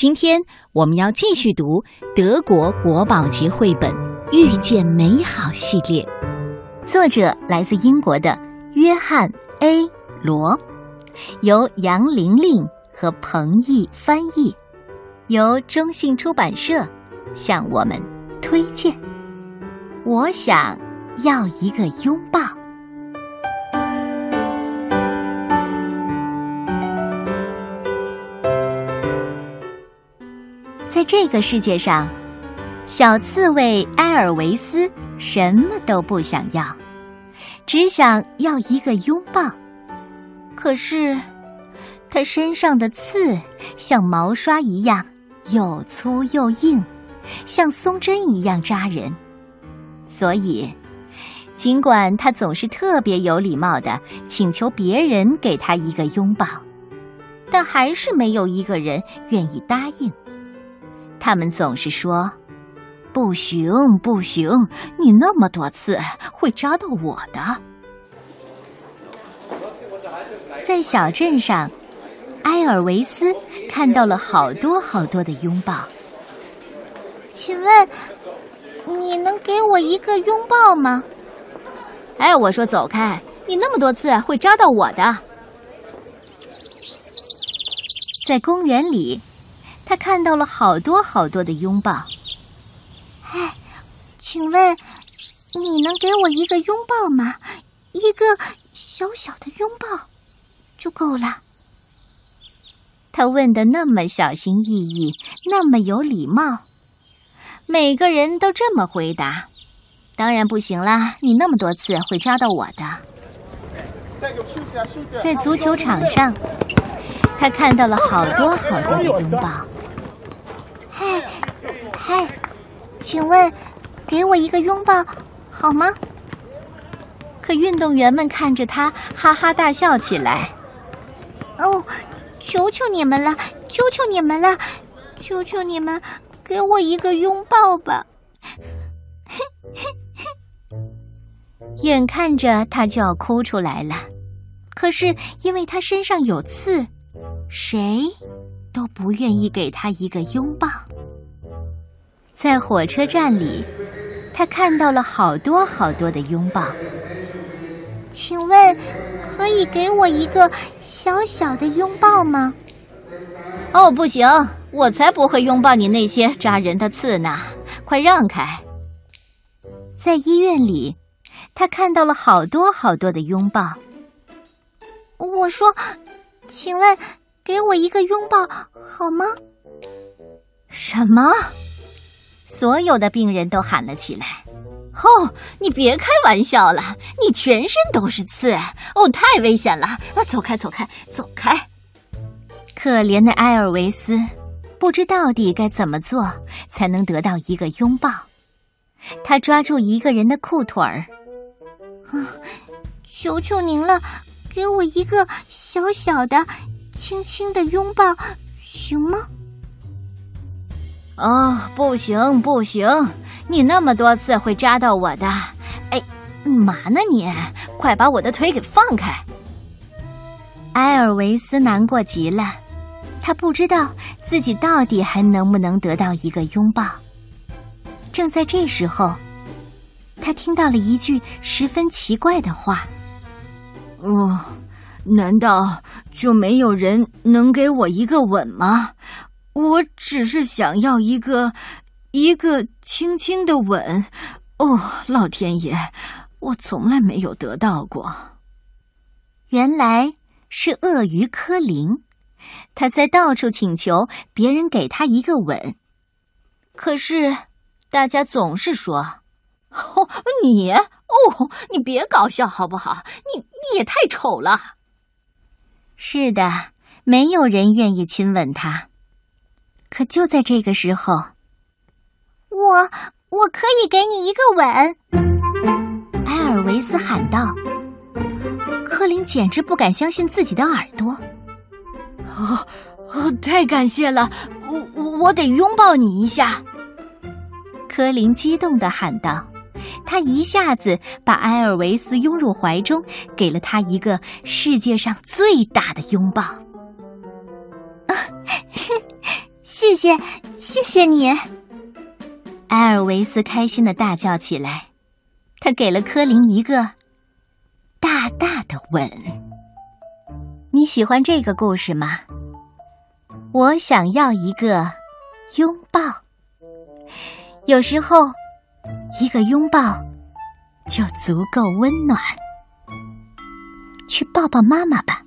今天我们要继续读德国国宝级绘本《遇见美好》系列，作者来自英国的约翰 ·A· 罗，由杨玲玲和彭毅翻译，由中信出版社向我们推荐。我想要一个拥抱。在这个世界上，小刺猬埃尔维斯什么都不想要，只想要一个拥抱。可是，他身上的刺像毛刷一样又粗又硬，像松针一样扎人。所以，尽管他总是特别有礼貌的请求别人给他一个拥抱，但还是没有一个人愿意答应。他们总是说：“不行，不行，你那么多次会扎到我的。”在小镇上，埃尔维斯看到了好多好多的拥抱。请问，你能给我一个拥抱吗？哎，我说走开！你那么多次会扎到我的。在公园里。他看到了好多好多的拥抱。哎，请问你能给我一个拥抱吗？一个小小的拥抱就够了。他问的那么小心翼翼，那么有礼貌。每个人都这么回答。当然不行啦！你那么多次会抓到我的。在足球场上，他看到了好多好多的拥抱。嗨，嗨，请问，给我一个拥抱好吗？可运动员们看着他，哈哈大笑起来。哦，求求你们了，求求你们了，求求你们，给我一个拥抱吧！嘿，嘿，嘿眼看着他就要哭出来了，可是因为他身上有刺，谁？都不愿意给他一个拥抱。在火车站里，他看到了好多好多的拥抱。请问，可以给我一个小小的拥抱吗？哦，不行，我才不会拥抱你那些扎人的刺呢！快让开。在医院里，他看到了好多好多的拥抱。我说，请问。给我一个拥抱好吗？什么？所有的病人都喊了起来。哦，你别开玩笑了，你全身都是刺，哦，太危险了！啊，走开，走开，走开！可怜的埃尔维斯，不知到底该怎么做才能得到一个拥抱。他抓住一个人的裤腿儿，啊，求求您了，给我一个小小的。轻轻的拥抱，行吗？哦，不行不行，你那么多次会扎到我的。哎，嘛呢你？快把我的腿给放开！埃尔维斯难过极了，他不知道自己到底还能不能得到一个拥抱。正在这时候，他听到了一句十分奇怪的话：“哦。”难道就没有人能给我一个吻吗？我只是想要一个，一个轻轻的吻。哦，老天爷，我从来没有得到过。原来是鳄鱼科林，他在到处请求别人给他一个吻，可是大家总是说：“哦，你哦，你别搞笑好不好？你你也太丑了。”是的，没有人愿意亲吻他。可就在这个时候，我我可以给你一个吻，埃尔维斯喊道。柯林简直不敢相信自己的耳朵。哦哦，太感谢了，我我得拥抱你一下。柯林激动的喊道。他一下子把埃尔维斯拥入怀中，给了他一个世界上最大的拥抱。谢 谢谢，谢谢你！埃尔维斯开心的大叫起来，他给了柯林一个大大的吻。你喜欢这个故事吗？我想要一个拥抱。有时候，一个拥抱就足够温暖。去抱抱妈妈吧。